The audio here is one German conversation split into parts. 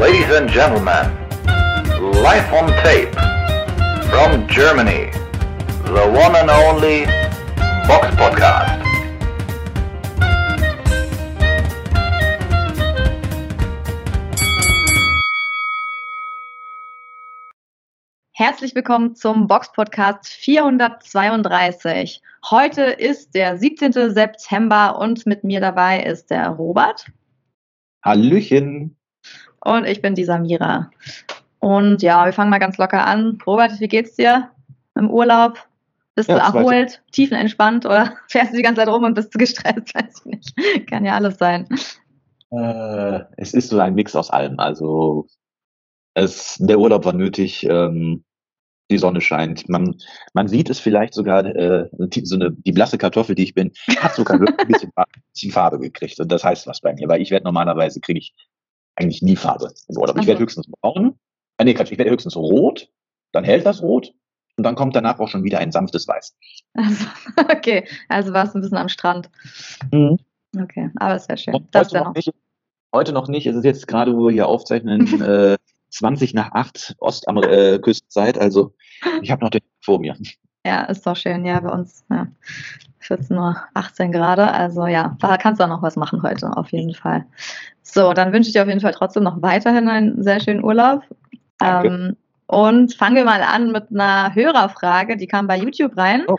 Ladies and gentlemen, live on tape from Germany, the one and only Box Podcast. Herzlich willkommen zum Box Podcast 432. Heute ist der 17. September und mit mir dabei ist der Robert. Hallöchen. Und ich bin die Samira. Und ja, wir fangen mal ganz locker an. Robert, wie geht's dir im Urlaub? Bist ja, du erholt, tiefenentspannt oder fährst du die ganze Zeit rum und bist du gestresst? Weiß ich nicht. Kann ja alles sein. Äh, es ist so ein Mix aus allem. Also es, der Urlaub war nötig. Ähm, die Sonne scheint. Man, man sieht es vielleicht sogar, äh, die, so eine, die blasse Kartoffel, die ich bin, hat sogar ein bisschen, bisschen Farbe gekriegt. Und das heißt was bei mir, weil ich werde normalerweise, kriege ich eigentlich nie Farbe im Urlaub. Ich werde höchstens braun, äh, nee, Quatsch, ich werde höchstens rot, dann hält das rot und dann kommt danach auch schon wieder ein sanftes Weiß. Also, okay, also warst du ein bisschen am Strand. Mhm. Okay, aber ist ja schön. Und das heute, noch nicht, heute noch nicht, es ist jetzt gerade, wo wir hier aufzeichnen, äh, 20 nach 8 Ostküstenzeit, äh, also ich habe noch den vor mir. Ja, ist doch schön. Ja, bei uns ja, 14 Uhr 18 gerade. Also ja, da kannst du auch noch was machen heute, auf jeden Fall. So, dann wünsche ich dir auf jeden Fall trotzdem noch weiterhin einen sehr schönen Urlaub. Ähm, und fangen wir mal an mit einer Hörerfrage, die kam bei YouTube rein. Oh.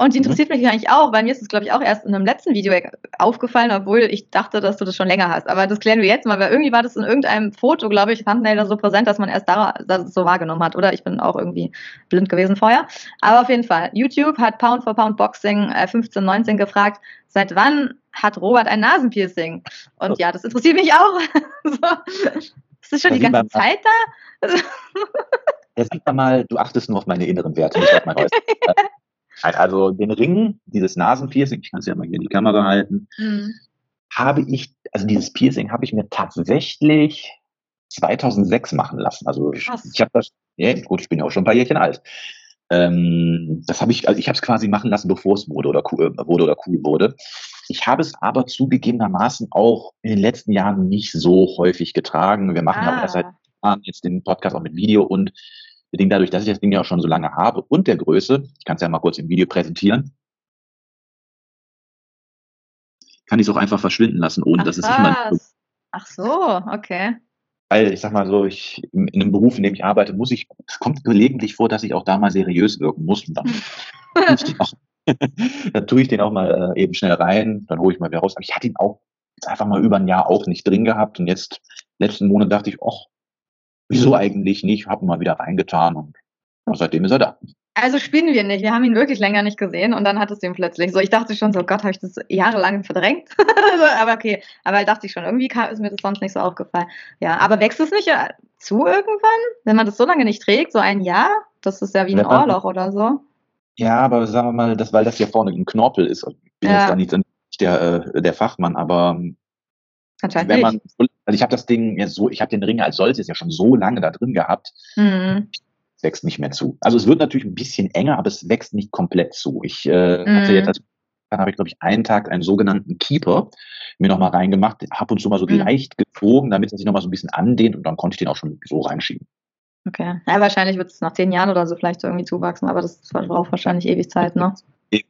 Und die mhm. interessiert mich eigentlich auch, weil mir ist es, glaube ich, auch erst in einem letzten Video aufgefallen, obwohl ich dachte, dass du das schon länger hast. Aber das klären wir jetzt mal, weil irgendwie war das in irgendeinem Foto, glaube ich, Thumbnail so präsent, dass man erst da das so wahrgenommen hat. Oder ich bin auch irgendwie blind gewesen vorher. Aber auf jeden Fall, YouTube hat Pound for Pound Boxing äh, 1519 gefragt, seit wann hat Robert ein Nasenpiercing? Und oh. ja, das interessiert mich auch. so. Ist das schon die ganze Zeit da? Ja, sag mal, du achtest nur auf meine inneren Werte, nicht auf mein Äußeres. Also den Ring, dieses Nasenpiercing, ich kann es ja mal hier in die Kamera halten, mhm. habe ich, also dieses Piercing habe ich mir tatsächlich 2006 machen lassen. Also ich, ich habe das, ja gut, ich bin ja auch schon ein paar Jährchen alt. Ähm, das habe ich, also ich habe es quasi machen lassen, bevor es wurde oder cool, äh, wurde oder cool wurde. Ich habe es aber zugegebenermaßen auch in den letzten Jahren nicht so häufig getragen. Wir machen ah. auch erst seit Jahren jetzt den Podcast auch mit Video und bedingt dadurch, dass ich das Ding ja auch schon so lange habe und der Größe, ich kann es ja mal kurz im Video präsentieren, kann ich es auch einfach verschwinden lassen, ohne Ach, dass es sich jemand. Ach so, okay. Weil ich sag mal so, ich in, in einem Beruf, in dem ich arbeite, muss ich, es kommt gelegentlich vor, dass ich auch da mal seriös wirken muss. Und dann, auch, dann tue ich den auch mal äh, eben schnell rein, dann hole ich mal wieder raus. Aber ich hatte ihn auch jetzt einfach mal über ein Jahr auch nicht drin gehabt. Und jetzt, letzten Monat dachte ich, ach, Wieso eigentlich nicht? Hab mal wieder reingetan und seitdem ist er da. Also spielen wir nicht. Wir haben ihn wirklich länger nicht gesehen und dann hat es den plötzlich so. Ich dachte schon so, Gott, habe ich das jahrelang verdrängt. aber okay, aber dachte ich schon, irgendwie kam, ist mir das sonst nicht so aufgefallen. Ja, aber wächst es nicht äh, zu irgendwann, wenn man das so lange nicht trägt, so ein Jahr? Das ist ja wie ein Ohrloch oder so. Ja, aber sagen wir mal, das, weil das hier vorne ein Knorpel ist. Ich bin ja. jetzt da nicht der, äh, der Fachmann, aber Anscheinend wenn man, also ich habe das Ding ja so, ich habe den Ring als solches ja schon so lange da drin gehabt. Mhm. Wächst nicht mehr zu. Also es wird natürlich ein bisschen enger, aber es wächst nicht komplett zu. Ich äh, mhm. hatte jetzt, dann habe ich glaube ich einen Tag einen sogenannten Keeper mir nochmal reingemacht, ab und zu mal so mhm. leicht gezogen, damit er sich nochmal so ein bisschen andehnt und dann konnte ich den auch schon so reinschieben. Okay. Ja, wahrscheinlich wird es nach zehn Jahren oder so vielleicht irgendwie zuwachsen, aber das braucht wahrscheinlich ewig Zeit, ne?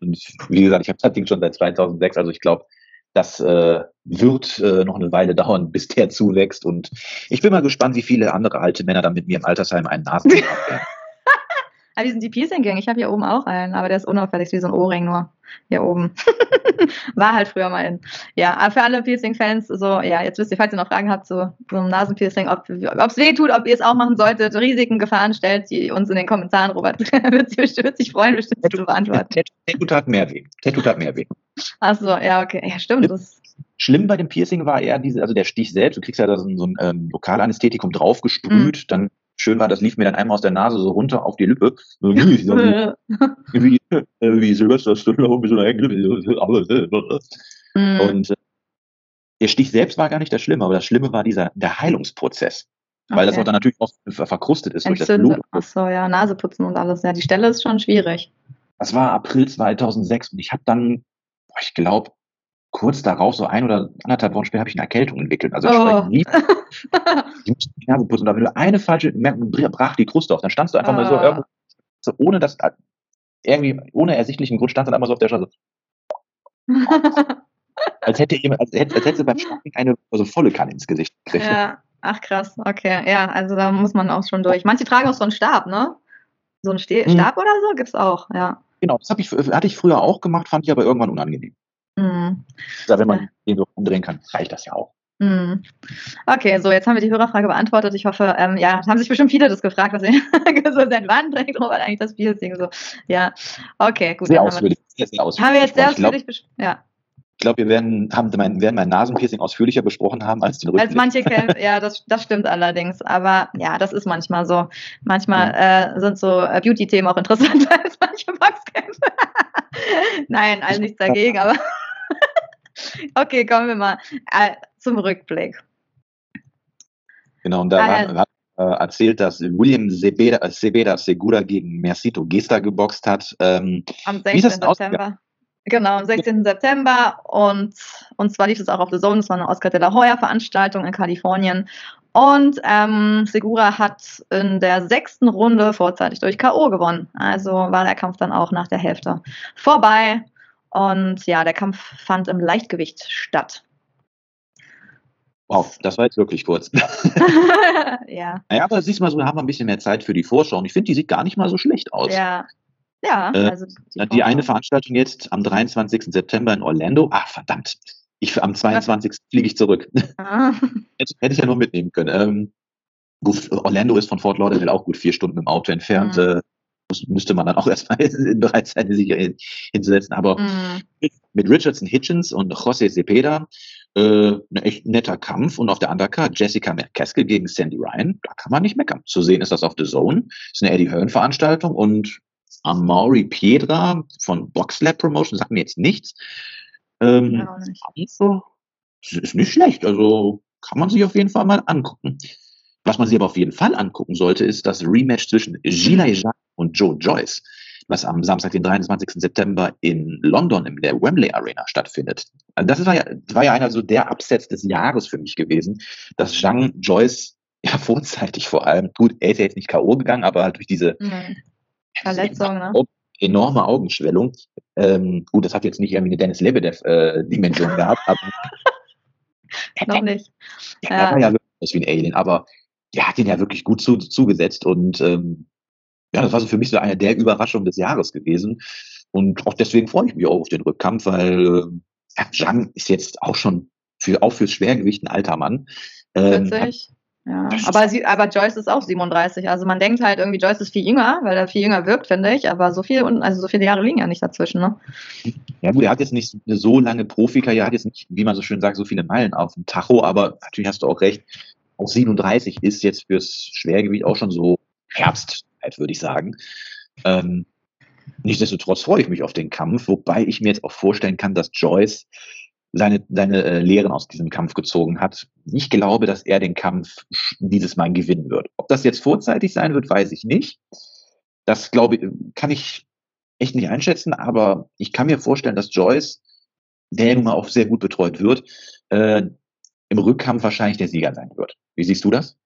Und wie gesagt, ich habe das Ding schon seit 2006, also ich glaube, das äh, wird äh, noch eine Weile dauern, bis der zuwächst. Und ich bin mal gespannt, wie viele andere alte Männer dann mit mir im Altersheim einen Nasen haben werden. Aber die sind die Piercing-Gang. Ich habe hier oben auch einen, aber der ist unauffällig, wie so ein Ohrring nur. Hier oben. War halt früher mal in. Ja, aber für alle Piercing-Fans, so, ja, jetzt wisst ihr, falls ihr noch Fragen habt zu so einem Nasenpiercing, ob es weh tut, ob ihr es auch machen solltet, Risiken, Gefahren, stellt die uns in den Kommentaren, Robert, wird, wird sich freuen, bestimmt zu beantworten. Tattoo tat mehr weh. Tattoo tat mehr weh. Achso, ja, okay. Ja, stimmt. Das Schlimm bei dem Piercing war eher diese, also der Stich selbst, du kriegst ja da so ein, so ein ähm, Lokalanästhetikum draufgesprüht, mhm. dann schön war, das lief mir dann einmal aus der Nase so runter auf die Lippe. So, wie, wie, wie Silvester Stallone mit so einer mhm. Und äh, der Stich selbst war gar nicht das Schlimme, aber das Schlimme war dieser der Heilungsprozess. Weil okay. das auch dann natürlich auch verkrustet ist Entzünde. durch das Blut. Ach so, ja, Naseputzen und alles. Ja, die Stelle ist schon schwierig. Das war April 2006 und ich habe dann, ich glaube, kurz darauf, so ein oder anderthalb Wochen später, habe ich eine Erkältung entwickelt. Also oh. nie. ich musste die Nase putzen. Und wenn du eine falsche, brach die Kruste auf. Dann standst du einfach oh. mal so ah. irgendwo, so ohne dass, irgendwie, ohne ersichtlichen Grund, standst du dann einfach so auf der Straße. als hätte jemand, als hätte, als hätte beim Schnacken eine also volle Kanne ins Gesicht gekriegt. Ja, ach krass, okay. Ja, also da muss man auch schon durch. Manche tragen auch so einen Stab, ne? So einen Ste hm. Stab oder so gibt's auch, ja. Genau, das ich, hatte ich früher auch gemacht, fand ich aber irgendwann unangenehm. Mhm. Also wenn man den so umdrehen kann, reicht das ja auch. Mhm. Okay, so jetzt haben wir die Hörerfrage beantwortet. Ich hoffe, ähm, ja, haben sich bestimmt viele das gefragt, was ihr so seit wann trägt Robert eigentlich das Piercing so. Ja, okay, gut. Sehr ausführlich. Sehr, sehr ausführlich. Haben wir jetzt sehr ausführlich besprochen. Ja. Ich glaube, wir werden, haben mein, werden mein Nasenpiercing ausführlicher besprochen haben als den Rücken. Als manche kennen, ja, das, das stimmt allerdings. Aber ja, das ist manchmal so. Manchmal ja. äh, sind so äh, Beauty-Themen auch interessanter als manche Boxkämpfe. Nein, also nichts dagegen, aber okay, kommen wir mal äh, zum Rückblick. Genau, und da ah, war, war äh, erzählt, dass William Sebeda, Sebeda Segura gegen Mercito Gesta geboxt hat. Ähm, Am 16. September. Genau, am 16. September und, und zwar lief es auch auf The Zone, das war eine Oscar de la Hoya Veranstaltung in Kalifornien und ähm, Segura hat in der sechsten Runde vorzeitig durch K.O. gewonnen. Also war der Kampf dann auch nach der Hälfte vorbei. Und ja, der Kampf fand im Leichtgewicht statt. Wow, das war jetzt wirklich kurz. ja. Naja, aber siehst mal so, haben wir ein bisschen mehr Zeit für die Vorschau. Und ich finde, die sieht gar nicht mal so schlecht aus. Ja. Ja, äh, also die, die eine Veranstaltung jetzt am 23. September in Orlando. Ach, verdammt. Ich, am 22. fliege ich zurück. Ah. hätte, hätte, ich ja noch mitnehmen können. Ähm, gut, Orlando ist von Fort Lauderdale auch gut vier Stunden im Auto entfernt. Mhm. Äh, müsste man dann auch erstmal bereit sein, sich hinzusetzen. Aber mhm. mit Richardson Hitchens und José Cepeda äh, ein echt netter Kampf. Und auf der Undercard Jessica McCaskill gegen Sandy Ryan, da kann man nicht meckern. Zu sehen ist das auf The Zone. Ist eine Eddie Hearn-Veranstaltung und Amaury Piedra von Boxlab Promotion sagt mir jetzt nichts. Ähm, nicht. So, ist nicht schlecht. Also kann man sich auf jeden Fall mal angucken. Was man sich aber auf jeden Fall angucken sollte, ist das Rematch zwischen Gilles Jacques und Joe Joyce, was am Samstag, den 23. September in London in der Wembley Arena stattfindet. Also das war ja, war ja einer so der Absatz des Jahres für mich gewesen, dass Zhang Joyce ja vorzeitig vor allem, gut, er ist ja jetzt nicht K.O. gegangen, aber halt durch diese mhm. Verletzung, ne? enorme Augenschwellung. Ähm, gut, das hat jetzt nicht irgendwie eine Dennis Lebedev-Dimension äh, gehabt, aber noch nicht. Ja, ja. war ja wirklich wie ein Alien, aber der hat ihn ja wirklich gut zu, zugesetzt und ähm, ja, das war so für mich so eine der Überraschungen des Jahres gewesen. Und auch deswegen freue ich mich auch auf den Rückkampf, weil äh, Zhang ist jetzt auch schon für, auch fürs Schwergewicht ein alter Mann. Ähm, ja, aber, sie, aber Joyce ist auch 37. Also man denkt halt irgendwie, Joyce ist viel jünger, weil er viel jünger wirkt, finde ich. Aber so viel, also so viele Jahre liegen ja nicht dazwischen. Ne? Ja gut, er hat jetzt nicht eine so lange Profikarriere, er hat jetzt nicht, wie man so schön sagt, so viele Meilen auf dem Tacho. Aber natürlich hast du auch recht. Auch 37 ist jetzt fürs Schwergewicht auch schon so Herbst würde ich sagen. Ähm, nichtsdestotrotz freue ich mich auf den Kampf, wobei ich mir jetzt auch vorstellen kann, dass Joyce seine, seine äh, Lehren aus diesem Kampf gezogen hat. Ich glaube, dass er den Kampf dieses Mal gewinnen wird. Ob das jetzt vorzeitig sein wird, weiß ich nicht. Das glaube kann ich echt nicht einschätzen, aber ich kann mir vorstellen, dass Joyce, der nun mal auch sehr gut betreut wird, äh, im Rückkampf wahrscheinlich der Sieger sein wird. Wie siehst du das?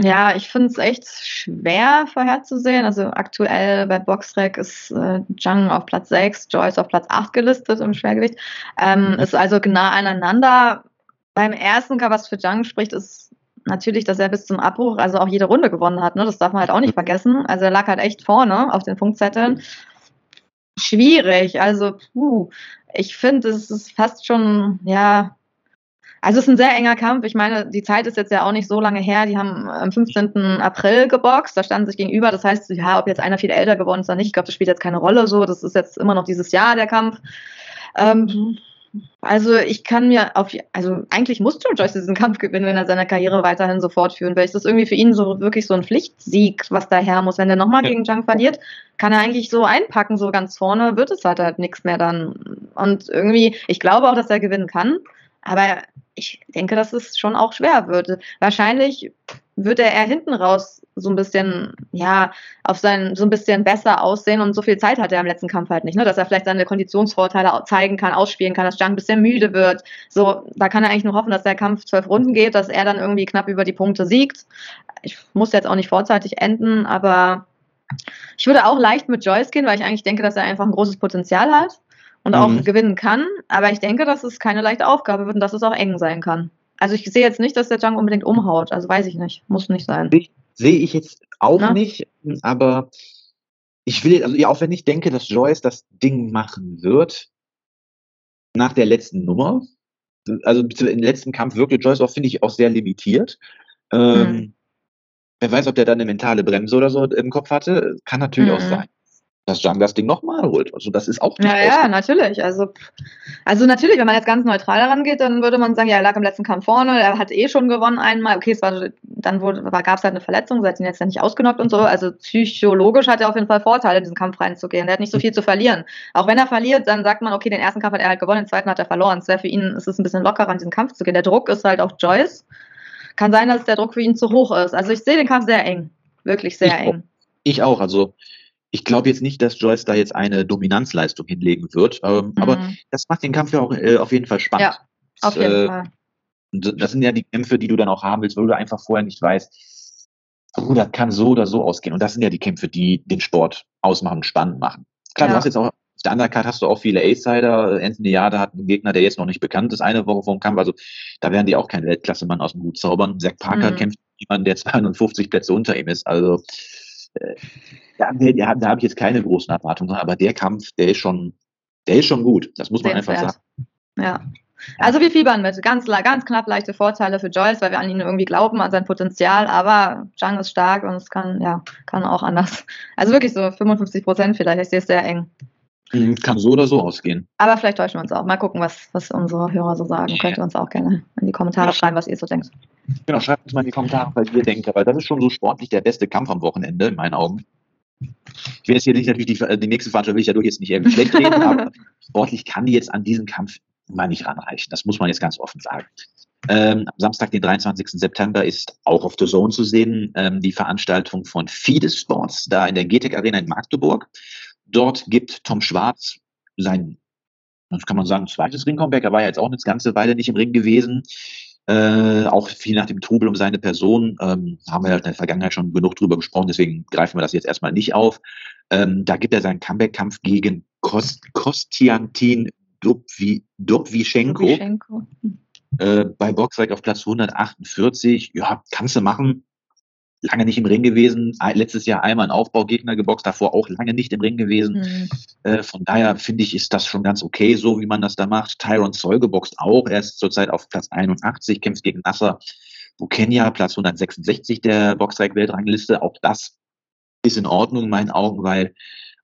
Ja, ich finde es echt schwer vorherzusehen. Also aktuell bei Boxrec ist äh, Zhang auf Platz 6, Joyce auf Platz 8 gelistet im Schwergewicht. Ähm, mhm. Ist also nah aneinander. Beim ersten, was für Zhang spricht, ist natürlich, dass er bis zum Abbruch, also auch jede Runde gewonnen hat. Ne? Das darf man halt auch nicht vergessen. Also er lag halt echt vorne auf den Punktzetteln. Schwierig. Also, puh, ich finde, es ist fast schon, ja, also es ist ein sehr enger Kampf. Ich meine, die Zeit ist jetzt ja auch nicht so lange her. Die haben am 15. April geboxt, da standen sich gegenüber. Das heißt, ja, ob jetzt einer viel älter geworden ist oder nicht, ich glaube, das spielt jetzt keine Rolle so. Das ist jetzt immer noch dieses Jahr der Kampf. Ähm, also ich kann mir auf, also eigentlich muss Joe Joyce diesen Kampf gewinnen, wenn er seine Karriere weiterhin so fortführen will. Ist das irgendwie für ihn so wirklich so ein Pflichtsieg, was daher muss. Wenn er nochmal ja. gegen Jung verliert, kann er eigentlich so einpacken, so ganz vorne, wird es halt halt nichts mehr dann. Und irgendwie, ich glaube auch, dass er gewinnen kann. Aber ich denke, dass es schon auch schwer wird. Wahrscheinlich wird er eher hinten raus so ein bisschen, ja, auf sein, so ein bisschen besser aussehen und so viel Zeit hat er im letzten Kampf halt nicht, ne? dass er vielleicht seine Konditionsvorteile zeigen kann, ausspielen kann, dass Zhang ein bisschen müde wird. So, da kann er eigentlich nur hoffen, dass der Kampf zwölf Runden geht, dass er dann irgendwie knapp über die Punkte siegt. Ich muss jetzt auch nicht vorzeitig enden, aber ich würde auch leicht mit Joyce gehen, weil ich eigentlich denke, dass er einfach ein großes Potenzial hat und auch mhm. gewinnen kann. Aber ich denke, dass es keine leichte Aufgabe wird und dass es auch eng sein kann. Also ich sehe jetzt nicht, dass der Jung unbedingt umhaut. Also weiß ich nicht. Muss nicht sein. Sehe ich jetzt auch Na? nicht, aber ich will, also ja, auch wenn ich denke, dass Joyce das Ding machen wird, nach der letzten Nummer, also im letzten Kampf wirkte Joyce auch, finde ich, auch sehr limitiert. Ähm, hm. Wer weiß, ob der dann eine mentale Bremse oder so im Kopf hatte, kann natürlich hm. auch sein dass Jung das Ding nochmal holt. Also das ist auch nicht Ja, ja, natürlich. Also, also natürlich, wenn man jetzt ganz neutral daran geht, dann würde man sagen, ja, er lag im letzten Kampf vorne, er hat eh schon gewonnen einmal. Okay, es war, dann gab es halt eine Verletzung, seitdem jetzt ja nicht ausgenockt und so. Also psychologisch hat er auf jeden Fall Vorteile, in diesen Kampf reinzugehen. Er hat nicht so viel zu verlieren. Auch wenn er verliert, dann sagt man, okay, den ersten Kampf hat er halt gewonnen, den zweiten hat er verloren. Es wäre für ihn, es ist ein bisschen lockerer, in diesen Kampf zu gehen. Der Druck ist halt auf Joyce. Kann sein, dass der Druck für ihn zu hoch ist. Also ich sehe den Kampf sehr eng. Wirklich sehr ich eng. Auch. Ich auch. Also ich glaube jetzt nicht, dass Joyce da jetzt eine Dominanzleistung hinlegen wird, ähm, mhm. aber das macht den Kampf ja auch äh, auf jeden Fall spannend. Ja, auf jeden äh, Fall. Das sind ja die Kämpfe, die du dann auch haben willst, weil du einfach vorher nicht weißt, oh, das kann so oder so ausgehen. Und das sind ja die Kämpfe, die den Sport ausmachen, spannend machen. Klar, ja. du hast jetzt auch auf der Undercard hast du auch viele A-Sider. Anthony Yada hat einen Gegner, der jetzt noch nicht bekannt ist, eine Woche vor dem Kampf. Also da werden die auch kein Weltklasse-Mann aus dem Hut zaubern. Zack Parker mhm. kämpft jemand, der 52 Plätze unter ihm ist. Also da, da, da habe ich jetzt keine großen Erwartungen, aber der Kampf, der ist schon, der ist schon gut. Das muss man einfach sagen. Ja. Also wir fiebern mit. Ganz, ganz knapp leichte Vorteile für Joyce, weil wir an ihn irgendwie glauben, an sein Potenzial. Aber Zhang ist stark und es kann, ja, kann auch anders. Also wirklich so 55 Prozent vielleicht. Ich sehe es sehr eng. Mhm, kann so oder so ausgehen. Aber vielleicht täuschen wir uns auch. Mal gucken, was, was unsere Hörer so sagen. Könnt ihr uns auch gerne in die Kommentare schreiben, was ihr so denkt. Genau, schreibt uns mal in die Kommentare, was ihr denkt. Aber das ist schon so sportlich der beste Kampf am Wochenende, in meinen Augen. Ich will jetzt hier nicht natürlich die, die nächste Veranstaltung will ich ja durch jetzt nicht irgendwie schlecht reden, aber sportlich kann die jetzt an diesen Kampf mal nicht ranreichen. Das muss man jetzt ganz offen sagen. Ähm, am Samstag, den 23. September, ist auch auf The Zone zu sehen ähm, die Veranstaltung von Fides Sports, da in der GTEC Arena in Magdeburg. Dort gibt Tom Schwarz sein, das kann man sagen, zweites Ring-Comeback. Er war ja jetzt auch eine ganze Weile nicht im Ring gewesen. Äh, auch viel nach dem Trubel um seine Person ähm, haben wir ja in der Vergangenheit schon genug drüber gesprochen, deswegen greifen wir das jetzt erstmal nicht auf. Ähm, da gibt er seinen Comeback-Kampf gegen Kost Kostiantin Dobvischenko. Äh, bei Boxrec auf Platz 148. Ja, kannst du machen lange nicht im Ring gewesen, letztes Jahr einmal einen Aufbaugegner geboxt, davor auch lange nicht im Ring gewesen. Mhm. Äh, von daher finde ich, ist das schon ganz okay, so wie man das da macht. Tyron Zoll geboxt auch, er ist zurzeit auf Platz 81, kämpft gegen Nasser Bukenya, Platz 166 der Boxrec-Weltrangliste. Auch das ist in Ordnung in meinen Augen, weil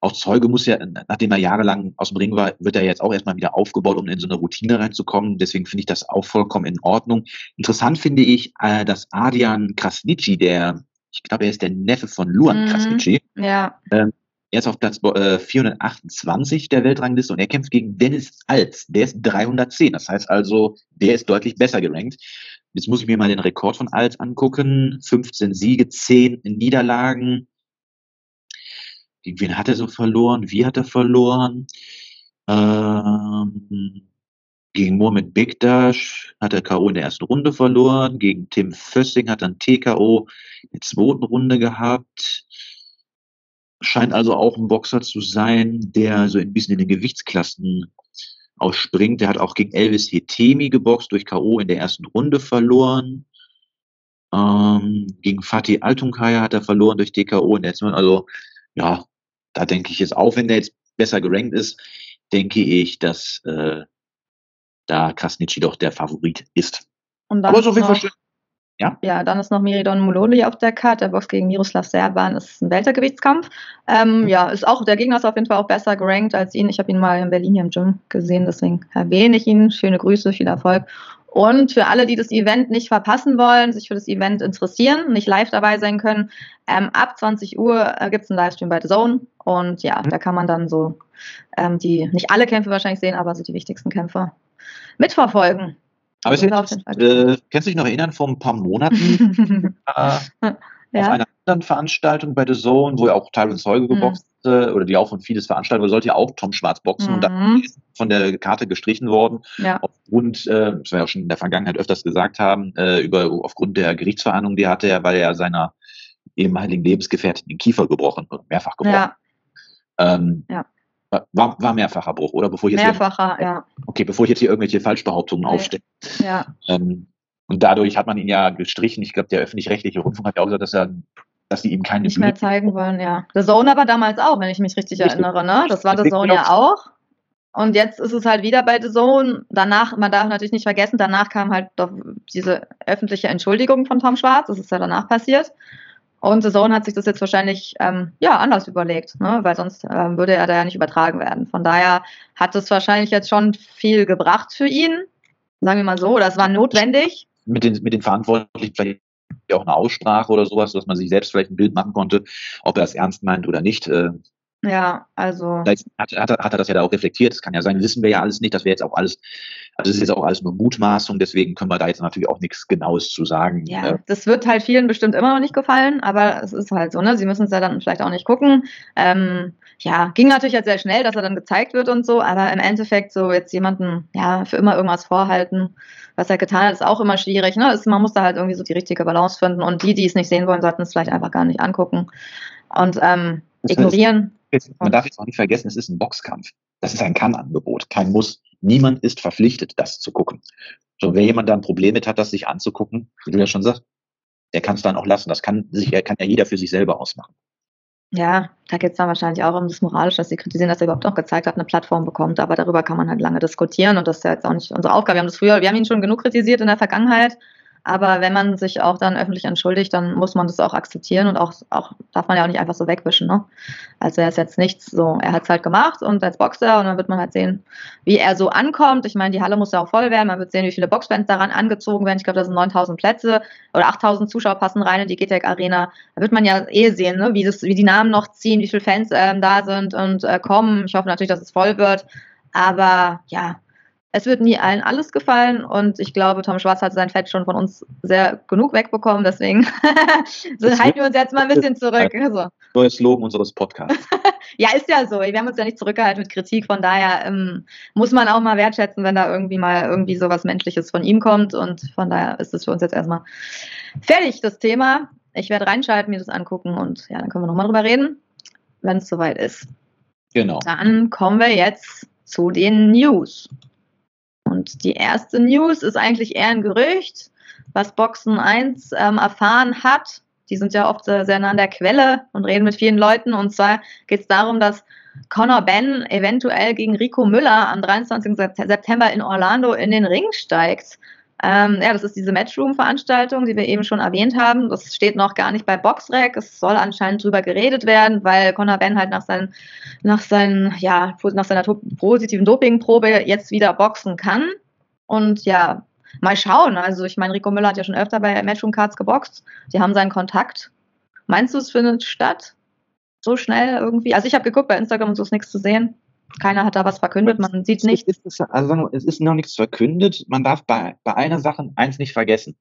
auch Zeuge muss ja, nachdem er jahrelang aus dem Ring war, wird er jetzt auch erstmal wieder aufgebaut, um in so eine Routine reinzukommen. Deswegen finde ich das auch vollkommen in Ordnung. Interessant finde ich, äh, dass Adrian Krasnitschi, der ich glaube, er ist der Neffe von Luan mhm. Krasnitschi. Ja. Ähm, er ist auf Platz äh, 428 der Weltrangliste und er kämpft gegen Dennis Alts. Der ist 310. Das heißt also, der ist deutlich besser gerankt. Jetzt muss ich mir mal den Rekord von Alts angucken. 15 Siege, 10 Niederlagen. Gegen wen hat er so verloren? Wie hat er verloren? Ähm, gegen Mohamed Bigdash hat er K.O. in der ersten Runde verloren. Gegen Tim Fössing hat er ein TKO in der zweiten Runde gehabt. Scheint also auch ein Boxer zu sein, der so ein bisschen in den Gewichtsklassen ausspringt. Der hat auch gegen Elvis Hetemi geboxt, durch K.O. in der ersten Runde verloren. Ähm, gegen Fatih Altunkaya hat er verloren durch TKO in der zweiten Also, ja, da denke ich jetzt auch, wenn der jetzt besser gerankt ist, denke ich, dass äh, da Krasnitschi doch der Favorit ist. Aber so viel verstehen. Ja? ja, dann ist noch Miridon Muloli auf der Karte. Der Box gegen Miroslav Serban ist ein Weltergewichtskampf. Ähm, ja, ist auch, der Gegner ist auf jeden Fall auch besser gerankt als ihn. Ich habe ihn mal in Berlin hier im Gym gesehen, deswegen erwähne ich ihn. Schöne Grüße, viel Erfolg. Und für alle, die das Event nicht verpassen wollen, sich für das Event interessieren, nicht live dabei sein können, ähm, ab 20 Uhr äh, gibt es einen Livestream bei The Zone. Und ja, da kann man dann so ähm, die, nicht alle Kämpfe wahrscheinlich sehen, aber so die wichtigsten Kämpfe mitverfolgen. Aber es ist, äh, kannst du dich noch erinnern, vor ein paar Monaten äh, ja. auf einer anderen Veranstaltung bei The Zone, wo er auch teilweise Zeuge mhm. geboxt äh, oder die auch von vieles veranstaltet, sollte ja auch Tom Schwarz boxen mhm. und dann ist von der Karte gestrichen worden, ja. aufgrund, äh, das wir ja auch schon in der Vergangenheit öfters gesagt haben, äh, über, aufgrund der Gerichtsverhandlung, die hatte er, weil er seiner ehemaligen Lebensgefährtin den Kiefer gebrochen und mehrfach gebrochen. Ja. Ähm, ja. War, war mehrfacher Bruch, oder? Bevor ich jetzt Mehrfacher, hier, ja. Okay, bevor ich jetzt hier irgendwelche Falschbehauptungen nee. aufstelle. Ja. Ähm, und dadurch hat man ihn ja gestrichen. Ich glaube, der öffentlich-rechtliche Rundfunk hat ja auch gesagt, dass er dass die ihm keine nicht mehr zeigen wollen, ja. The Zone aber damals auch, wenn ich mich richtig, richtig. erinnere, ne? Das war The Zone ja auch. Und jetzt ist es halt wieder bei The Zone. Danach, man darf natürlich nicht vergessen, danach kam halt doch diese öffentliche Entschuldigung von Tom Schwarz. Das ist ja danach passiert. Und The Zone hat sich das jetzt wahrscheinlich ähm, ja anders überlegt, ne? weil sonst ähm, würde er da ja nicht übertragen werden. Von daher hat es wahrscheinlich jetzt schon viel gebracht für ihn. Sagen wir mal so, das war notwendig. Mit den, mit den Verantwortlichen vielleicht auch eine Aussprache oder sowas, dass man sich selbst vielleicht ein Bild machen konnte, ob er es ernst meint oder nicht. Ja, also. Vielleicht hat, hat, hat er das ja da auch reflektiert. Das kann ja sein, wissen wir ja alles nicht. Das wäre jetzt auch alles, also das ist jetzt auch alles nur Mutmaßung, deswegen können wir da jetzt natürlich auch nichts Genaues zu sagen. Ja, äh, das wird halt vielen bestimmt immer noch nicht gefallen, aber es ist halt so, ne? Sie müssen es ja dann vielleicht auch nicht gucken. Ähm, ja, ging natürlich jetzt sehr schnell, dass er dann gezeigt wird und so, aber im Endeffekt so jetzt jemanden, ja, für immer irgendwas vorhalten, was er getan hat, ist auch immer schwierig, ne? Ist, man muss da halt irgendwie so die richtige Balance finden und die, die es nicht sehen wollen, sollten es vielleicht einfach gar nicht angucken und ähm, ignorieren. Jetzt, man darf jetzt auch nicht vergessen, es ist ein Boxkampf. Das ist ein Kann-Angebot, kein Muss. Niemand ist verpflichtet, das zu gucken. So, wer jemand da ein Problem mit hat, das sich anzugucken, wie du ja schon sagst, der kann es dann auch lassen. Das kann sich, kann ja jeder für sich selber ausmachen. Ja, da geht es dann wahrscheinlich auch um das Moralische, dass sie kritisieren, dass er überhaupt noch gezeigt hat, eine Plattform bekommt. Aber darüber kann man halt lange diskutieren und das ist ja jetzt auch nicht unsere Aufgabe. Wir haben das früher, wir haben ihn schon genug kritisiert in der Vergangenheit. Aber wenn man sich auch dann öffentlich entschuldigt, dann muss man das auch akzeptieren und auch, auch darf man ja auch nicht einfach so wegwischen. Ne? Also er ist jetzt nichts so, er hat es halt gemacht und als Boxer und dann wird man halt sehen, wie er so ankommt. Ich meine, die Halle muss ja auch voll werden, man wird sehen, wie viele Boxfans daran angezogen werden. Ich glaube, da sind 9000 Plätze oder 8000 Zuschauer passen rein in die GTEC Arena. Da wird man ja eh sehen, ne? wie, das, wie die Namen noch ziehen, wie viele Fans ähm, da sind und äh, kommen. Ich hoffe natürlich, dass es voll wird. Aber ja, es wird nie allen alles gefallen und ich glaube, Tom Schwarz hat sein Fett schon von uns sehr genug wegbekommen, deswegen so halten wir uns jetzt mal ein bisschen zurück. Also. Neues Loben unseres Podcasts. ja, ist ja so. Wir haben uns ja nicht zurückgehalten mit Kritik, von daher ähm, muss man auch mal wertschätzen, wenn da irgendwie mal irgendwie sowas Menschliches von ihm kommt und von daher ist es für uns jetzt erstmal fertig, das Thema. Ich werde reinschalten, mir das angucken und ja, dann können wir nochmal drüber reden, wenn es soweit ist. Genau. Dann kommen wir jetzt zu den News. Und die erste News ist eigentlich eher ein Gerücht, was Boxen 1 ähm, erfahren hat. Die sind ja oft sehr, sehr nah an der Quelle und reden mit vielen Leuten. Und zwar geht es darum, dass Conor Ben eventuell gegen Rico Müller am 23. September in Orlando in den Ring steigt. Ähm, ja, das ist diese Matchroom-Veranstaltung, die wir eben schon erwähnt haben. Das steht noch gar nicht bei Boxrec. Es soll anscheinend drüber geredet werden, weil Conor Ben halt nach, seinen, nach, seinen, ja, nach seiner positiven Dopingprobe jetzt wieder boxen kann. Und ja, mal schauen. Also ich meine, Rico Müller hat ja schon öfter bei Matchroom Cards geboxt. Die haben seinen Kontakt. Meinst du, es findet statt? So schnell irgendwie? Also ich habe geguckt bei Instagram und so ist nichts zu sehen. Keiner hat da was verkündet, man sieht nichts. Es ist, also es ist noch nichts verkündet. Man darf bei, bei einer Sache eins nicht vergessen.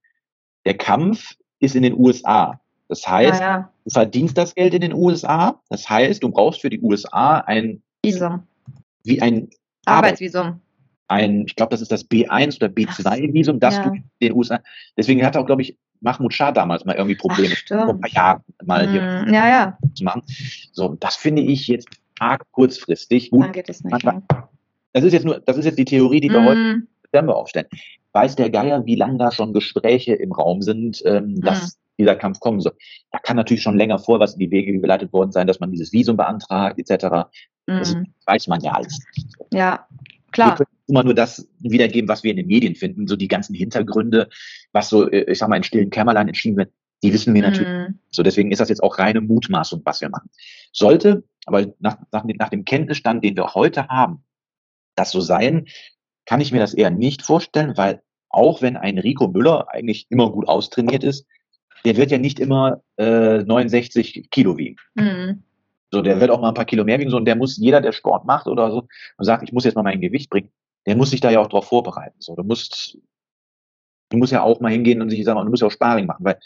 Der Kampf ist in den USA. Das heißt, ja, ja. du verdienst das Geld in den USA. Das heißt, du brauchst für die USA ein Visum. Wie ein Arbeitsvisum. Ein, ich glaube, das ist das B1 oder B2-Visum, das ja. du in den USA. Deswegen hatte auch, glaube ich, Mahmoud Shah damals mal irgendwie Probleme, Ach, vor ein paar Jahren mal hm, hier ja, ja. zu machen. So, das finde ich jetzt arg kurzfristig. Gut, Dann geht es nicht. Man, das ist jetzt nur, das ist jetzt die Theorie, die wir mm. heute Dezember aufstellen. Weiß der Geier, wie lange da schon Gespräche im Raum sind, ähm, dass mm. dieser Kampf kommen soll? Da kann natürlich schon länger vor was in die Wege geleitet worden sein, dass man dieses Visum beantragt, etc. Mm. Das weiß man ja alles. Ja, klar. Wir können immer nur das wiedergeben, was wir in den Medien finden, so die ganzen Hintergründe, was so, äh, ich sag mal, in stillen Kämmerlein entschieden wird, die wissen wir natürlich. Mm. So, deswegen ist das jetzt auch reine Mutmaßung, was wir machen. Sollte aber nach, nach, nach dem Kenntnisstand, den wir heute haben, das so sein, kann ich mir das eher nicht vorstellen, weil auch wenn ein Rico Müller eigentlich immer gut austrainiert ist, der wird ja nicht immer äh, 69 Kilo wiegen. Mhm. So, der wird auch mal ein paar Kilo mehr wiegen. So, und der muss, jeder, der Sport macht oder so und sagt, ich muss jetzt mal mein Gewicht bringen, der muss sich da ja auch drauf vorbereiten. So, du musst du musst ja auch mal hingehen und sich sagen, du musst ja auch Sparring machen, weil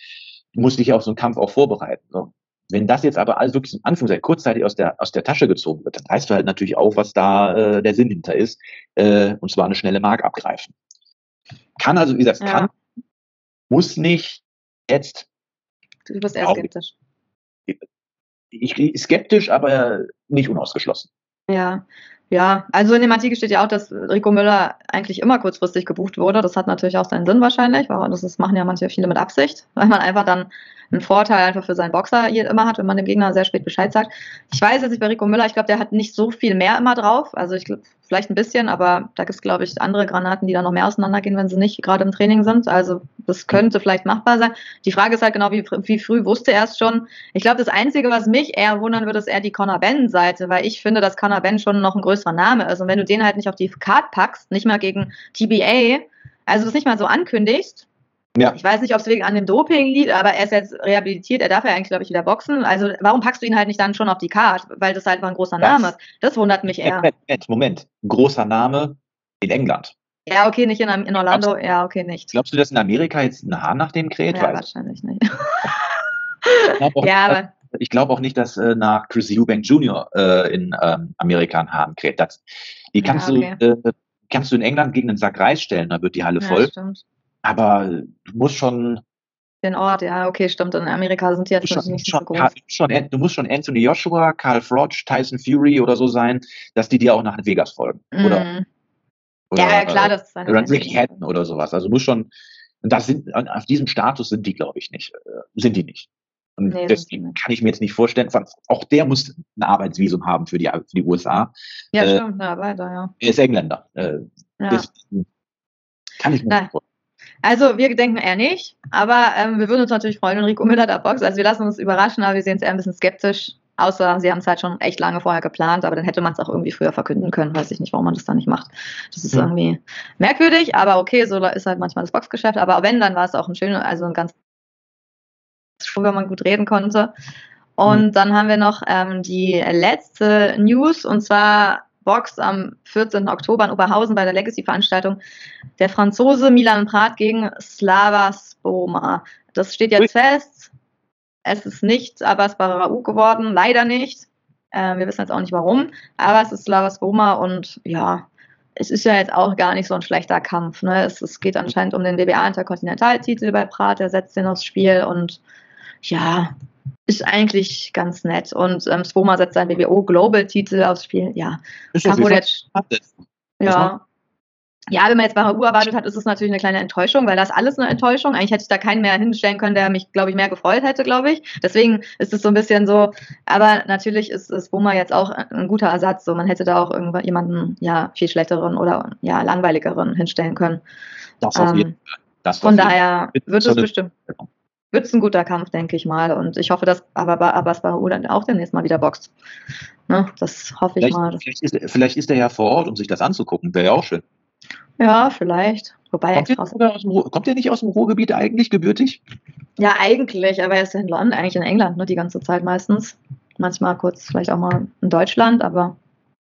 du musst dich ja auf so einen Kampf auch vorbereiten. So. Wenn das jetzt aber alles wirklich in Anführungszeichen kurzzeitig aus der, aus der Tasche gezogen wird, dann weißt du halt natürlich auch, was da äh, der Sinn hinter ist, äh, und zwar eine schnelle Mark abgreifen. Kann also, wie gesagt, ja. kann, muss nicht, jetzt. Du bist eher skeptisch. Ich, skeptisch, aber nicht unausgeschlossen. Ja, ja, also in dem Artikel steht ja auch, dass Rico Müller eigentlich immer kurzfristig gebucht wurde. Das hat natürlich auch seinen Sinn wahrscheinlich, weil das machen ja manche viele mit Absicht, weil man einfach dann einen Vorteil einfach für seinen Boxer immer hat, wenn man dem Gegner sehr spät Bescheid sagt. Ich weiß jetzt nicht bei Rico Müller, ich glaube, der hat nicht so viel mehr immer drauf. Also ich glaube, vielleicht ein bisschen, aber da gibt es, glaube ich, andere Granaten, die da noch mehr auseinandergehen, wenn sie nicht gerade im Training sind. Also das könnte vielleicht machbar sein. Die Frage ist halt genau, wie, wie früh wusste er es schon. Ich glaube, das Einzige, was mich eher wundern würde, ist eher die Conor Ben-Seite, weil ich finde, dass Conor Ben schon noch ein größerer Name ist. Und wenn du den halt nicht auf die Card packst, nicht mal gegen TBA, also das nicht mal so ankündigst, ja. Ich weiß nicht, ob es wegen an dem Doping liegt, aber er ist jetzt rehabilitiert, er darf ja eigentlich, glaube ich, wieder boxen. Also warum packst du ihn halt nicht dann schon auf die Karte? Weil das halt mal ein großer Name ist. Das wundert mich eher. Moment, Moment. Ein großer Name in England. Ja, okay, nicht in, in Orlando. Glaubst, ja, okay, nicht. Glaubst du, dass in Amerika jetzt ein Haar nach dem kräht? Ja, wahrscheinlich nicht. ja, ich glaube auch nicht, dass äh, nach Chris Eubank Jr. Äh, in ähm, Amerika ein Hahn kräht. Das, die kannst, ja, okay. du, äh, kannst du in England gegen einen Sack Reis stellen, da wird die Halle ja, voll. Stimmt. Aber du musst schon. Den Ort, ja, okay, stimmt. In Amerika sind die jetzt schon, nicht schon, so groß. Schon, du musst schon Anthony Joshua, Carl Froch, Tyson Fury oder so sein, dass die dir auch nach Vegas folgen. Mm. Oder, oder, ja, ja, klar, das ist Oder Ricky Hatton oder sowas. Also muss schon, das sind, auf diesem Status sind die, glaube ich, nicht. Äh, sind die nicht. Und nee, deswegen kann ich mir jetzt nicht vorstellen, auch der muss ein Arbeitsvisum haben für die, für die USA. Ja, äh, stimmt, ja, weiter, ja. Er ist Engländer. Äh, ja. kann ich mir nicht vorstellen. Also wir denken eher nicht, aber ähm, wir würden uns natürlich freuen, wenn Rico Müller da boxt. Also wir lassen uns überraschen, aber wir sehen es eher ein bisschen skeptisch. Außer sie haben es halt schon echt lange vorher geplant, aber dann hätte man es auch irgendwie früher verkünden können. Weiß ich nicht, warum man das da nicht macht. Das ist mhm. irgendwie merkwürdig, aber okay, so ist halt manchmal das Boxgeschäft. Aber wenn, dann war es auch ein schöner, also ein ganz wo man gut reden konnte. Und mhm. dann haben wir noch ähm, die letzte News und zwar Box am 14. Oktober in Oberhausen bei der Legacy-Veranstaltung. Der Franzose Milan Prat gegen Slava Spoma. Das steht jetzt fest. Es ist nicht Abbas Barau geworden, leider nicht. Äh, wir wissen jetzt auch nicht warum, aber es ist Slava Spoma und ja, es ist ja jetzt auch gar nicht so ein schlechter Kampf. Ne? Es, es geht anscheinend um den WBA-Interkontinentaltitel bei Prat, der setzt den aufs Spiel und ja, ist eigentlich ganz nett. Und ähm, Swoma setzt seinen BBO Global-Titel aufs Spiel. Ja, ist wohl jetzt. Ja. Ja, wenn man jetzt bei HU erwartet hat, ist es natürlich eine kleine Enttäuschung, weil das alles eine Enttäuschung. Eigentlich hätte ich da keinen mehr hinstellen können, der mich, glaube ich, mehr gefreut hätte, glaube ich. Deswegen ist es so ein bisschen so, aber natürlich ist, ist jetzt auch ein guter Ersatz. So, man hätte da auch irgendwann jemanden, ja, viel schlechteren oder ja, langweiligeren hinstellen können. Das auf jeden ähm, Fall. Das von daher wird es bestimmt wird es ein guter Kampf, denke ich mal. Und ich hoffe, dass Abbas Barou dann auch demnächst mal wieder boxt. Ne? Das hoffe vielleicht, ich mal. Vielleicht ist, vielleicht ist er ja vor Ort, um sich das anzugucken. Wäre ja auch schön. Ja, vielleicht. Wobei kommt, er, dem, kommt er nicht aus dem Ruhrgebiet eigentlich gebürtig? Ja, eigentlich, aber er ist in London, eigentlich in England, ne, die ganze Zeit meistens. Manchmal kurz, vielleicht auch mal in Deutschland, aber.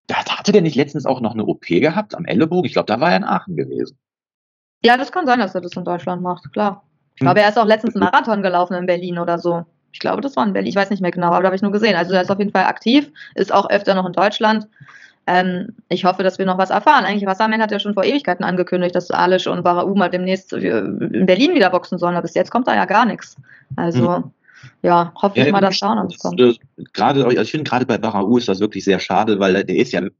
Da hatte der nicht letztens auch noch eine OP gehabt am Ellenbogen? Ich glaube, da war er in Aachen gewesen. Ja, das kann sein, dass er das in Deutschland macht, klar. Glaube, er ist auch letztens einen Marathon gelaufen in Berlin oder so. Ich glaube, das war in Berlin. Ich weiß nicht mehr genau, aber da habe ich nur gesehen. Also er ist auf jeden Fall aktiv, ist auch öfter noch in Deutschland. Ähm, ich hoffe, dass wir noch was erfahren. Eigentlich, Wasserman hat ja schon vor Ewigkeiten angekündigt, dass Alish und Barau mal demnächst in Berlin wieder boxen sollen. Aber bis jetzt kommt da ja gar nichts. Also, mhm. ja, hoffe ja, ich mal, dass da noch kommt. Gerade, also ich finde, gerade bei Barau ist das wirklich sehr schade, weil der ist ja, du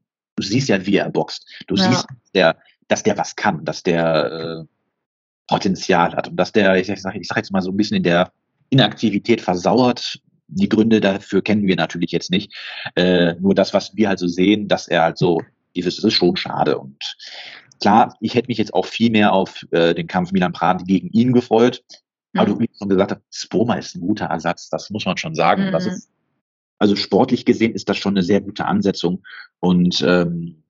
siehst ja, wie er boxt. Du ja. siehst, der, dass der was kann, dass der äh, Potenzial hat und dass der, ich sage ich sag jetzt mal so ein bisschen in der Inaktivität versauert. Die Gründe dafür kennen wir natürlich jetzt nicht. Äh, nur das, was wir halt so sehen, dass er halt so, dieses ist schon schade. Und klar, ich hätte mich jetzt auch viel mehr auf äh, den Kampf Milan Prat gegen ihn gefreut. Aber mhm. du, wie schon gesagt hast, Spoma ist ein guter Ersatz, das muss man schon sagen. Mhm. Ist, also sportlich gesehen ist das schon eine sehr gute Ansetzung. Und ähm,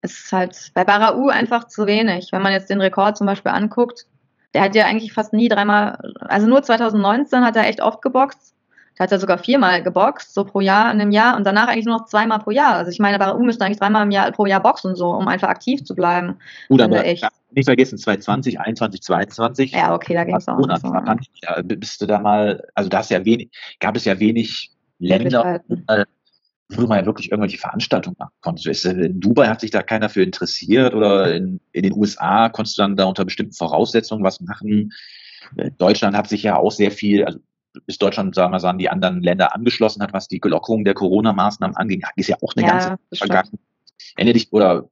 es ist halt bei Barau einfach zu wenig. Wenn man jetzt den Rekord zum Beispiel anguckt, der hat ja eigentlich fast nie dreimal, also nur 2019 hat er echt oft geboxt. Der hat ja sogar viermal geboxt, so pro Jahr in einem Jahr und danach eigentlich nur noch zweimal pro Jahr. Also ich meine, Barou müsste eigentlich dreimal im Jahr, pro Jahr boxen, so, um einfach aktiv zu bleiben. Gut, aber ich. nicht vergessen, 2020, 21, 22. Ja, okay, da ging es auch. Monat, so. Bist du da mal, also da ist ja wenig, gab es ja wenig Länder, äh, wo man ja wirklich irgendwelche Veranstaltungen machen konnte. In Dubai hat sich da keiner für interessiert oder in, in den USA konntest du dann da unter bestimmten Voraussetzungen was machen. Deutschland hat sich ja auch sehr viel, also bis Deutschland, sagen wir mal, die anderen Länder angeschlossen hat, was die Lockerung der Corona-Maßnahmen anging, ist ja auch eine ja, ganze vergangen. Ende dich, oder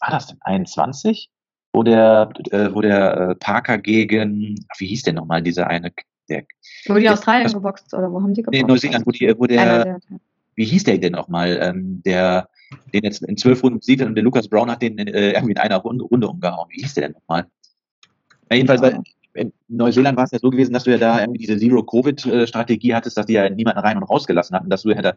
war das denn 21? Wo der, äh, wo der äh, Parker gegen, wie hieß der nochmal, dieser eine, der, Wo die Australien geboxt, oder wo haben die geboxt? Nee, Neuseeland, wo, die, wo der, wie hieß der denn nochmal, ähm, der, den jetzt in zwölf Runden besiegt und der Lukas Brown hat den äh, irgendwie in einer Runde, Runde umgehauen. Wie hieß der denn nochmal? Ja, jedenfalls, oh in Neuseeland war es ja so gewesen, dass du ja da irgendwie diese Zero-Covid-Strategie hattest, dass die ja niemanden rein und rausgelassen hatten, dass du ja da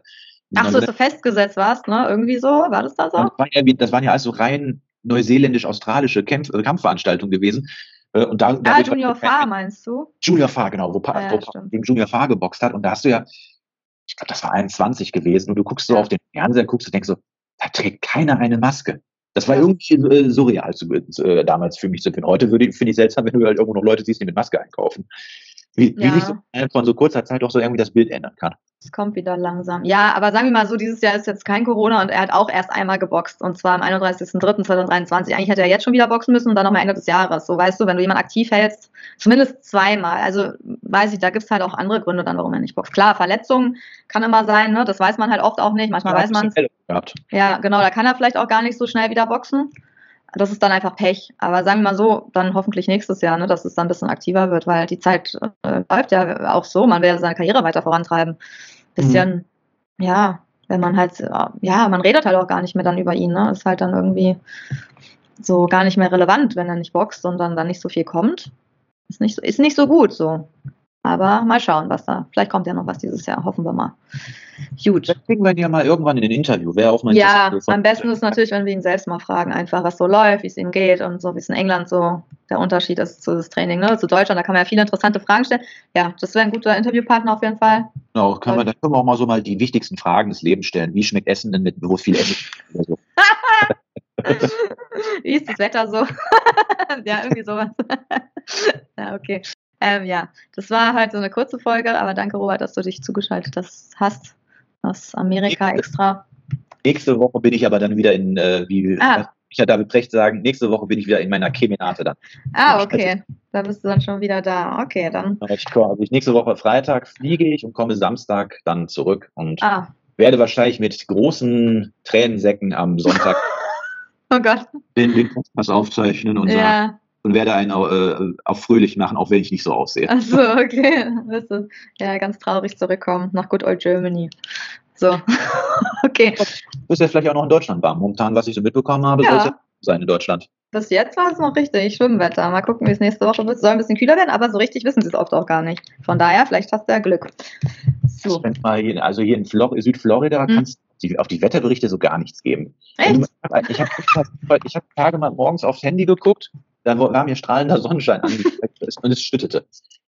Ach so, so festgesetzt warst, ne? Irgendwie so, war das da so? Das, war ja, das waren ja also rein neuseeländisch-australische Kampf, äh, Kampfveranstaltungen gewesen. Äh, und da, ah, Junior Farr meinst du? Junior Farr, genau, wo, ja, wo gegen Junior Farr geboxt hat. Und da hast du ja, ich glaube, das war 21 gewesen. Und du guckst so auf den Fernseher, guckst und denkst so, da trägt keiner eine Maske. Das war irgendwie äh, surreal zu, äh, damals für mich zu finden. Heute finde ich seltsam, wenn du halt irgendwo noch Leute siehst, die mit Maske einkaufen. Wie, ja. wie sich so von so kurzer Zeit auch so irgendwie das Bild ändern kann. Es kommt wieder langsam. Ja, aber sagen wir mal so, dieses Jahr ist jetzt kein Corona und er hat auch erst einmal geboxt und zwar am 31.03.2023. Eigentlich hätte er jetzt schon wieder boxen müssen und dann nochmal Ende des Jahres. So weißt du, wenn du jemanden aktiv hältst, zumindest zweimal. Also weiß ich, da gibt es halt auch andere Gründe dann, warum er nicht boxt. Klar, Verletzungen kann immer sein, ne? das weiß man halt oft auch nicht. Manchmal ja, weiß man es. Ja, genau, da kann er vielleicht auch gar nicht so schnell wieder boxen das ist dann einfach Pech. Aber sagen wir mal so, dann hoffentlich nächstes Jahr, ne, dass es dann ein bisschen aktiver wird, weil die Zeit äh, läuft ja auch so, man will ja seine Karriere weiter vorantreiben. Bisschen, mhm. ja, wenn man halt, ja, man redet halt auch gar nicht mehr dann über ihn, ne? Ist halt dann irgendwie so gar nicht mehr relevant, wenn er nicht boxt und dann, dann nicht so viel kommt. Ist nicht so, ist nicht so gut so. Aber mal schauen, was da. Vielleicht kommt ja noch was dieses Jahr, hoffen wir mal. Gut. Dann kriegen wir ja mal irgendwann in ein Interview. Wer auch mal Ja, am besten ist natürlich, wenn wir ihn selbst mal fragen, einfach was so läuft, wie es ihm geht und so, wie es in England so der Unterschied ist zu das Training, ne? Zu Deutschland, da kann man ja viele interessante Fragen stellen. Ja, das wäre ein guter Interviewpartner auf jeden Fall. Genau, können wir, dann können wir auch mal so mal die wichtigsten Fragen des Lebens stellen. Wie schmeckt Essen denn mit bewusst viel Essen? So. wie ist das Wetter so? ja, irgendwie sowas. ja, okay. Ähm, ja, das war halt so eine kurze Folge, aber danke, Robert, dass du dich zugeschaltet hast aus Amerika extra. Nächste Woche bin ich aber dann wieder in, äh, wie ah. ich ja David Brecht sagen, nächste Woche bin ich wieder in meiner Kemenate dann. Ah, okay. Da bist du dann schon wieder da. Okay, dann. Ich komme, also ich nächste Woche Freitag fliege ich und komme Samstag dann zurück und ah. werde wahrscheinlich mit großen Tränensäcken am Sonntag oh Gott. den, den Podcast aufzeichnen und ja. sagen und werde einen äh, auf fröhlich machen, auch wenn ich nicht so aussehe. Ach so, okay. Ja ganz traurig zurückkommen nach Good Old Germany. So, okay. Du bist ja vielleicht auch noch in Deutschland warm. Momentan, was ich so mitbekommen habe, ja. soll es ja sein in Deutschland. Bis jetzt war es noch richtig Schwimmwetter. Mal gucken, wie es nächste Woche wird. Soll ein bisschen kühler werden, aber so richtig wissen sie es oft auch gar nicht. Von daher, vielleicht hast du ja Glück. So. Hier, also hier in Flor Südflorida hm. kannst du auf die Wetterberichte so gar nichts geben. Echt? Ich habe ich hab Tage mal morgens aufs Handy geguckt dann war mir strahlender Sonnenschein angezeigt und es schüttete.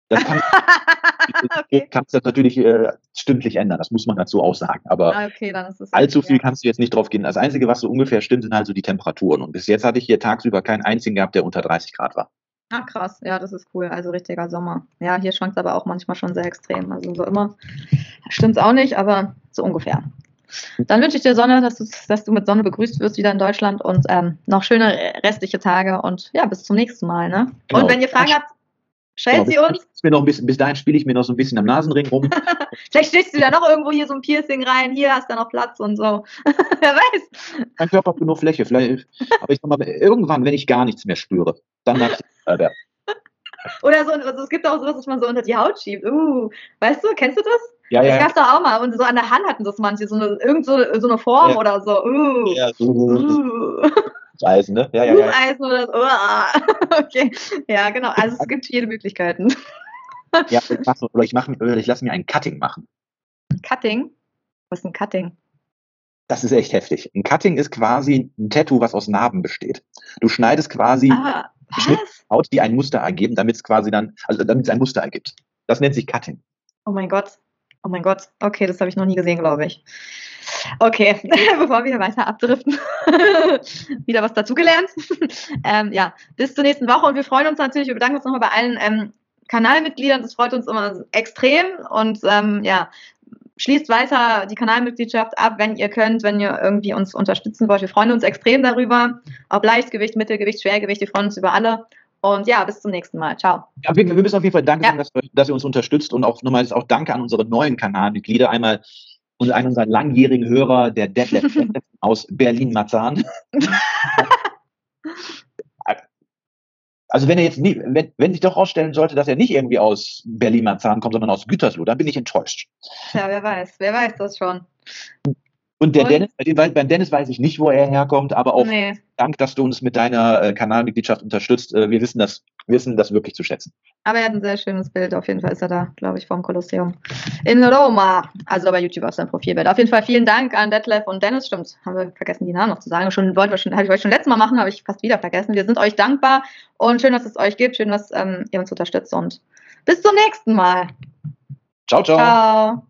Das kann, okay. kannst du natürlich äh, stündlich ändern, das muss man dazu auch sagen. Aber ah, okay, allzu viel ja. kannst du jetzt nicht drauf gehen. Das Einzige, was so ungefähr stimmt, sind halt so die Temperaturen. Und bis jetzt hatte ich hier tagsüber keinen einzigen gehabt, der unter 30 Grad war. Ah, krass. Ja, das ist cool. Also richtiger Sommer. Ja, hier schwankt es aber auch manchmal schon sehr extrem. Also so immer stimmt es auch nicht, aber so ungefähr. Dann wünsche ich dir Sonne, dass du, dass du mit Sonne begrüßt wirst wieder in Deutschland und ähm, noch schöne restliche Tage und ja, bis zum nächsten Mal. Ne? Genau. Und wenn ihr Fragen habt, stellt genau, sie uns. Mir noch ein bisschen, bis dahin spiele ich mir noch so ein bisschen am Nasenring rum. Vielleicht stellst du da noch irgendwo hier so ein Piercing rein, hier hast du noch Platz und so. Wer weiß. Mein Körper hat nur Fläche. Vielleicht, aber ich sag mal, irgendwann, wenn ich gar nichts mehr spüre, dann darf ich Oder so, also es gibt auch sowas, was man so unter die Haut schiebt. Uh, weißt du, kennst du das? Ja, das ja. gab's doch auch mal. Und so an der Hand hatten das manche, so eine, irgend so, so eine Form ja. oder so. Uh. Ja, so. Uh. Eisen, ne? Ja, ja, ja. Eisen oder so. Uh. Okay. Ja, genau. Also es gibt viele Möglichkeiten. ja, ich mach oder ich, mach, oder ich lasse mir ein Cutting machen. Cutting? Was ist ein Cutting? Das ist echt heftig. Ein Cutting ist quasi ein Tattoo, was aus Narben besteht. Du schneidest quasi ah, Haut, die ein Muster ergeben, damit es quasi dann, also damit es ein Muster ergibt. Das nennt sich Cutting. Oh mein Gott. Oh mein Gott, okay, das habe ich noch nie gesehen, glaube ich. Okay, bevor wir weiter abdriften, wieder was dazugelernt. ähm, ja, bis zur nächsten Woche und wir freuen uns natürlich, wir bedanken uns nochmal bei allen ähm, Kanalmitgliedern, das freut uns immer extrem und ähm, ja, schließt weiter die Kanalmitgliedschaft ab, wenn ihr könnt, wenn ihr irgendwie uns unterstützen wollt. Wir freuen uns extrem darüber, ob Leichtgewicht, Mittelgewicht, Schwergewicht, wir freuen uns über alle. Und ja, bis zum nächsten Mal. Ciao. Ja, wir, müssen auf jeden Fall danke ja. sagen, dass, dass, ihr uns unterstützt und auch nochmals auch danke an unsere neuen Kanalmitglieder. Einmal und einen unserer langjährigen Hörer, der Detlef aus Berlin-Marzahn. also wenn er jetzt nie, wenn, wenn sich doch herausstellen sollte, dass er nicht irgendwie aus Berlin-Marzahn kommt, sondern aus Gütersloh, dann bin ich enttäuscht. Ja, wer weiß, wer weiß das schon. Und der und? Dennis, beim Dennis weiß ich nicht, wo er herkommt, aber auch nee. Dank, dass du uns mit deiner äh, Kanalmitgliedschaft unterstützt. Äh, wir wissen das, wissen das wirklich zu schätzen. Aber er hat ein sehr schönes Bild. Auf jeden Fall ist er da, glaube ich, vom Kolosseum in Roma. Also bei YouTube auf seinem Profilbild. Auf jeden Fall vielen Dank an Detlef und Dennis. Stimmt, haben wir vergessen, die Namen noch zu sagen. Schon wollten wir schon, habe ich euch schon letztes Mal machen, habe ich fast wieder vergessen. Wir sind euch dankbar und schön, dass es euch gibt. Schön, dass ähm, ihr uns unterstützt und bis zum nächsten Mal. Ciao, ciao. Ciao.